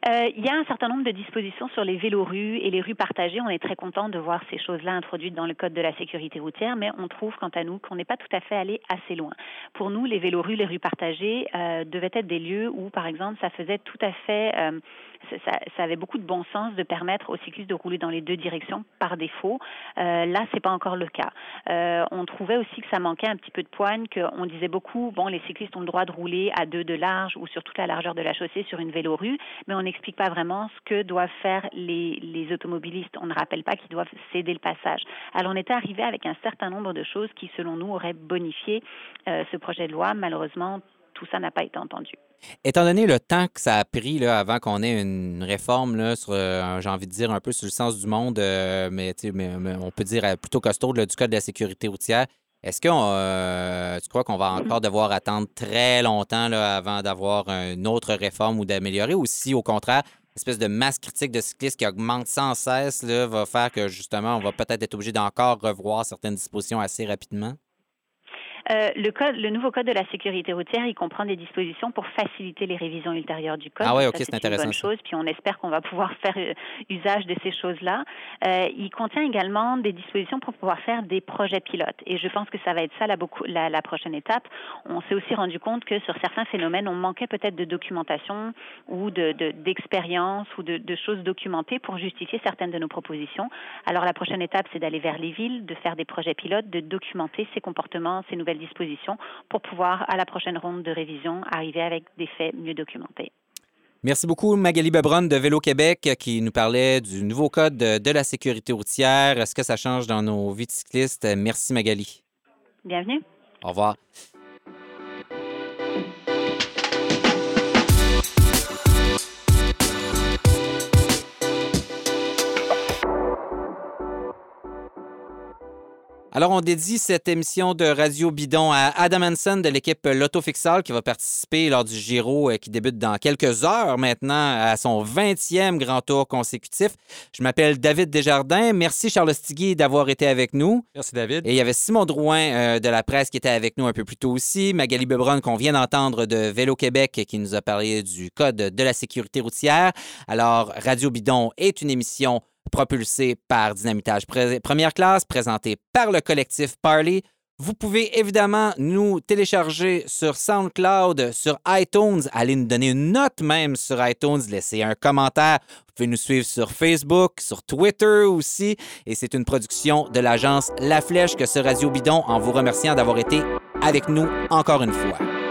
Euh, il y a un certain nombre de dispositions sur les vélorues et les rues partagées. On est très content de voir ces choses-là introduites dans le Code de la sécurité routière, mais on trouve, quant à nous, qu'on n'est pas tout à fait allé assez loin. Pour nous, les vélorues, les rues partagées devaient être des lieux où, par exemple, ça faisait tout à fait, ça, avait beaucoup de bon sens de permettre aux cyclistes de rouler dans les deux directions par défaut. Euh, là, c'est pas encore le cas. Euh, on trouvait aussi que ça manquait un petit peu de poigne, qu'on disait beaucoup, bon, les cyclistes ont le droit de rouler à deux de large ou sur toute la largeur de la chaussée sur une vélorue, mais on n'explique pas vraiment ce que doivent faire les, les automobilistes. On ne rappelle pas qu'ils doivent céder le passage. Alors on était arrivé avec un certain nombre de choses qui, selon nous, auraient bonifié euh, ce projet de loi. Malheureusement, tout ça n'a pas été entendu. Étant donné le temps que ça a pris là, avant qu'on ait une réforme là, sur, euh, j'ai envie de dire un peu sur le sens du monde, euh, mais, on peut dire euh, plutôt costaud du Code de la sécurité routière, est-ce que tu crois qu'on va encore devoir attendre très longtemps là, avant d'avoir une autre réforme ou d'améliorer, ou si au contraire, l'espèce de masse critique de cyclistes qui augmente sans cesse là, va faire que justement, on va peut-être être obligé d'encore revoir certaines dispositions assez rapidement? Euh, le, code, le nouveau code de la sécurité routière, il comprend des dispositions pour faciliter les révisions ultérieures du code. Ah oui, ok, c'est intéressant. Une bonne chose, puis on espère qu'on va pouvoir faire euh, usage de ces choses-là. Euh, il contient également des dispositions pour pouvoir faire des projets pilotes. Et je pense que ça va être ça la, beaucoup, la, la prochaine étape. On s'est aussi rendu compte que sur certains phénomènes, on manquait peut-être de documentation ou d'expérience de, ou de, de choses documentées pour justifier certaines de nos propositions. Alors la prochaine étape, c'est d'aller vers les villes, de faire des projets pilotes, de documenter ces comportements, ces nouvelles dispositions pour pouvoir, à la prochaine ronde de révision, arriver avec des faits mieux documentés. Merci beaucoup, Magali Bebron de Vélo Québec, qui nous parlait du nouveau code de la sécurité routière. Est-ce que ça change dans nos vies de cyclistes? Merci, Magali. Bienvenue. Au revoir. Alors, on dédie cette émission de Radio Bidon à Adam Hansen de l'équipe Lotto-Fixal qui va participer lors du Giro euh, qui débute dans quelques heures maintenant à son 20e grand tour consécutif. Je m'appelle David Desjardins. Merci Charles Stigui d'avoir été avec nous. Merci David. Et il y avait Simon Drouin euh, de la presse qui était avec nous un peu plus tôt aussi. Magali Bebron qu'on vient d'entendre de Vélo Québec qui nous a parlé du code de la sécurité routière. Alors, Radio Bidon est une émission propulsé par Dynamitage Première classe, présenté par le collectif Parley. Vous pouvez évidemment nous télécharger sur SoundCloud, sur iTunes, aller nous donner une note même sur iTunes, laisser un commentaire. Vous pouvez nous suivre sur Facebook, sur Twitter aussi. Et c'est une production de l'agence La Flèche que ce Radio Bidon en vous remerciant d'avoir été avec nous encore une fois.